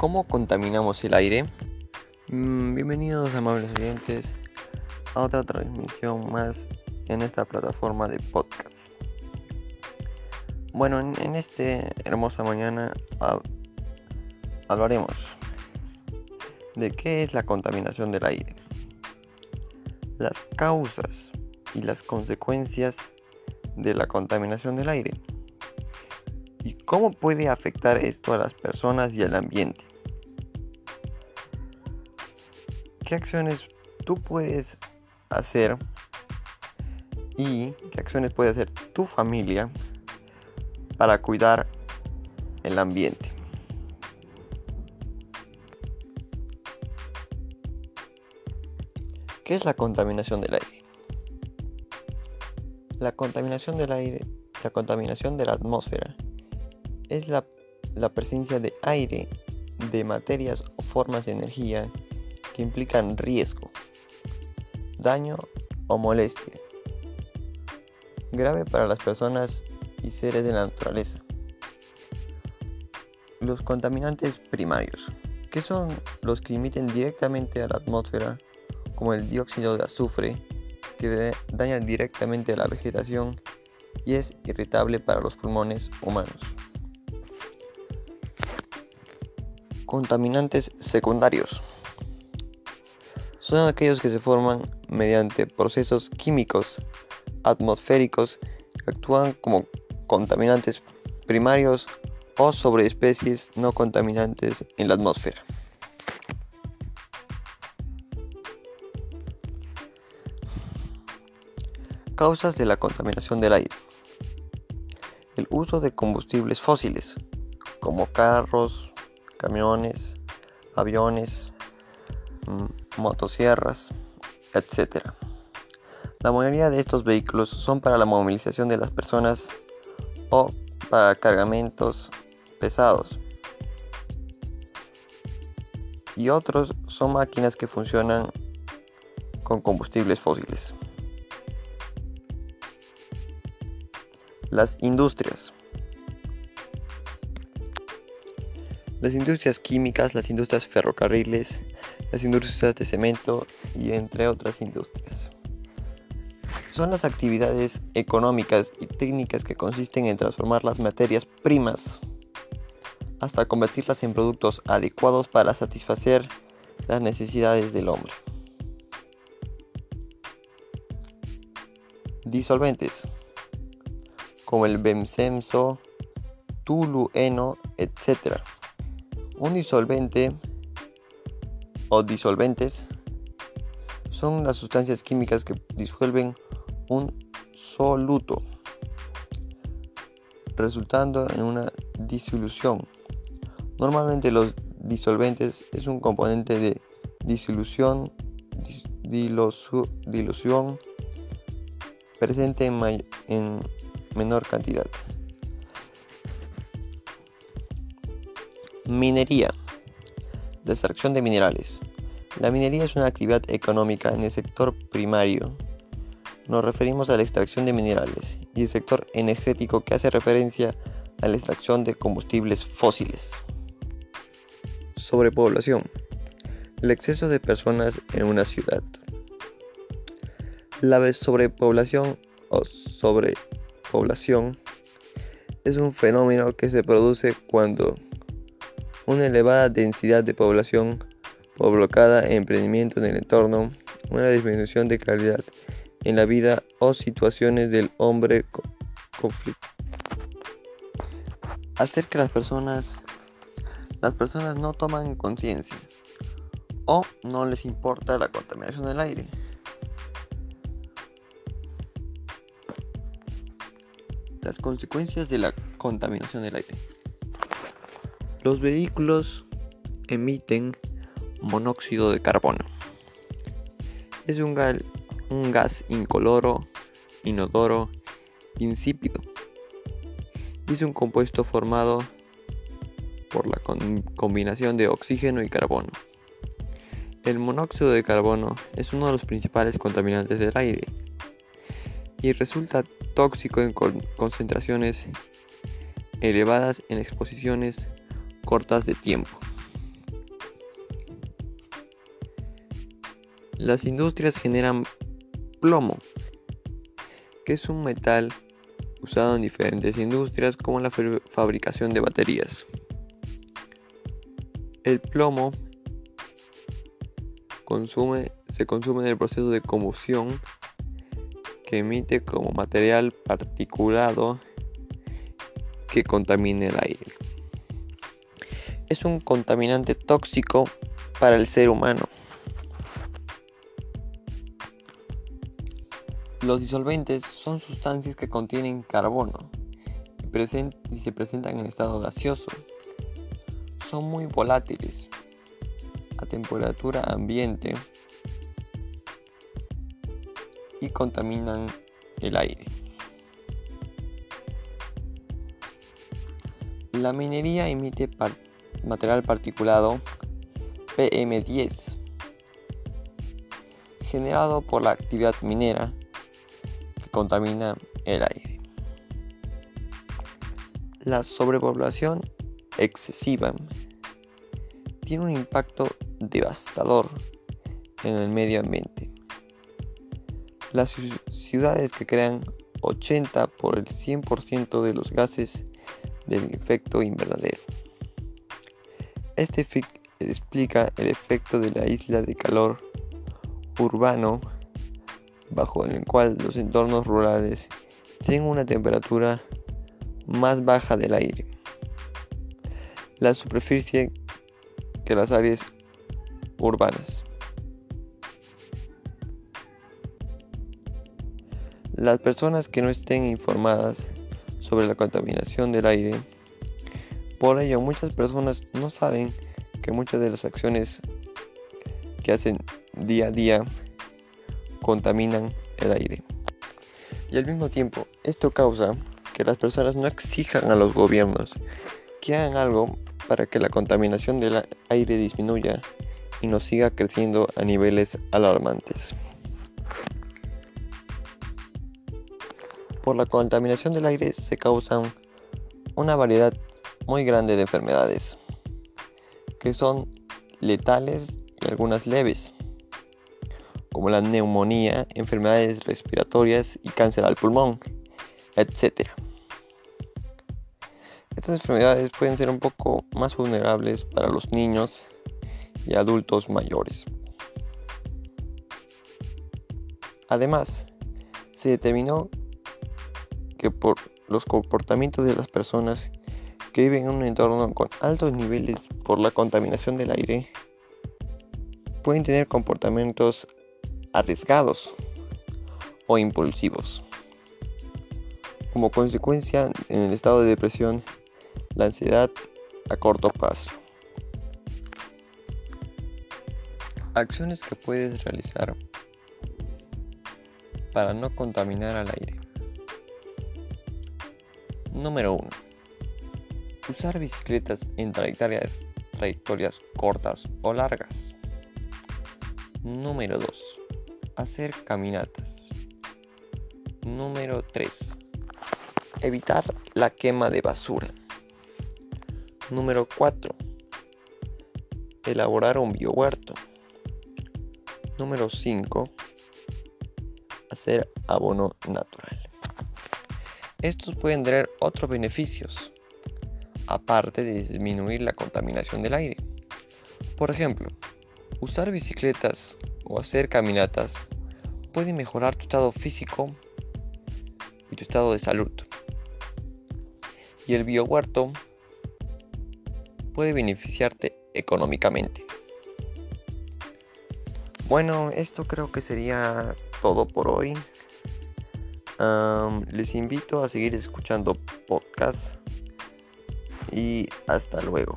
¿Cómo contaminamos el aire? Mm, bienvenidos amables oyentes a otra transmisión más en esta plataforma de podcast. Bueno, en, esta hermosa mañana hablaremos de qué es la contaminación del aire, las causas y las consecuencias de la contaminación del aire y cómo puede afectar esto a las personas y al ambiente. ¿Qué acciones tú puedes hacer y qué acciones puede hacer tu familia para cuidar el ambiente? ¿Qué es la contaminación del aire? La contaminación del aire, la contaminación de la atmósfera es la, presencia de aire, de materias o formas de energía implican riesgo, daño o molestia, grave para las personas y seres de la naturaleza. Los contaminantes primarios, que son los que emiten directamente a la atmósfera, como el dióxido de azufre, que daña directamente a la vegetación y es irritable para los pulmones humanos. Contaminantes secundarios. Son aquellos que se forman mediante procesos químicos atmosféricos que actúan como contaminantes primarios o sobre especies no contaminantes en la atmósfera. Causas de la contaminación del aire. El uso de combustibles fósiles, como carros, camiones, aviones, mm, motosierras, etc. La mayoría de estos vehículos son para la movilización de las personas o para cargamentos pesados. Y otros son máquinas que funcionan con combustibles fósiles. Las industrias. las industrias químicas, las industrias ferrocarriles, las industrias de cemento y entre otras industrias. Son las actividades económicas y técnicas que consisten en transformar las materias primas hasta convertirlas en productos adecuados para satisfacer las necesidades del hombre. Disolventes como el bemsemso, tulueno, etc un disolvente o disolventes son las sustancias químicas que disuelven un soluto, resultando en una disolución. Normalmente los disolventes es un componente de disolución, dilución presente en menor cantidad. Minería. La extracción de minerales. La minería es una actividad económica en el sector primario. Nos referimos a la extracción de minerales y el sector energético que hace referencia a la extracción de combustibles fósiles. Sobrepoblación. El exceso de personas en una ciudad. La sobrepoblación o sobrepoblación es un fenómeno que se produce cuando una elevada densidad de población provocada en emprendimiento en el entorno, una disminución de calidad en la vida o situaciones del hombre conflicto. Hacer que las personas las personas no toman conciencia o no les importa la contaminación del aire. Las consecuencias de la contaminación del aire. Los vehículos emiten monóxido de carbono. Es un, gas incoloro, inodoro, insípido. Es un compuesto formado por la combinación de oxígeno y carbono. El monóxido de carbono es uno de los principales contaminantes del aire y resulta tóxico en concentraciones elevadas en exposiciones cortas de tiempo. Las industrias generan plomo, que es un metal usado en diferentes industrias como la fabricación de baterías. El plomo se consume en el proceso de combustión que emite como material particulado que contamina el aire. Es un contaminante tóxico para el ser humano. Los disolventes son sustancias que contienen carbono y, se presentan en estado gaseoso. Son muy volátiles a temperatura ambiente y contaminan el aire. La minería emite material particulado PM10 generado por la actividad minera contamina el aire. La sobrepoblación excesiva tiene un impacto devastador en el medio ambiente. Las ciudades que crean 80 por el 100% de los gases del efecto invernadero. Este explica el efecto de la isla de calor urbano bajo el cual los entornos rurales tienen una temperatura más baja del aire. La superficie que las áreas urbanas. Las personas que no estén informadas sobre la contaminación del aire, por ello muchas personas no saben que muchas de las acciones que hacen día a día contaminan el aire. Y al mismo tiempo, esto causa que las personas no exijan a los gobiernos que hagan algo para que la contaminación del aire disminuya y no siga creciendo a niveles alarmantes. Por la contaminación del aire se causan una variedad muy grande de enfermedades que son letales y algunas leves como la neumonía, enfermedades respiratorias y cáncer al pulmón, etc. Estas enfermedades pueden ser un poco más vulnerables para los niños y adultos mayores. Además, se determinó que por los comportamientos de las personas que viven en un entorno con altos niveles por la contaminación del aire, pueden tener comportamientos arriesgados o impulsivos. Como consecuencia, en el estado de depresión, la ansiedad a corto plazo. Acciones que puedes realizar para no contaminar al aire. Número 1. Usar bicicletas en trayectorias, trayectorias cortas o largas. Número 2 hacer caminatas. Número 3. Evitar la quema de basura. Número 4. Elaborar un biohuerto. Número 5. Hacer abono natural. Estos pueden tener otros beneficios, aparte de disminuir la contaminación del aire. Por ejemplo, usar bicicletas o hacer caminatas puede mejorar tu estado físico y tu estado de salud. Y el biohuerto puede beneficiarte económicamente. Bueno, esto creo que sería todo por hoy. les invito a seguir escuchando podcast y hasta luego.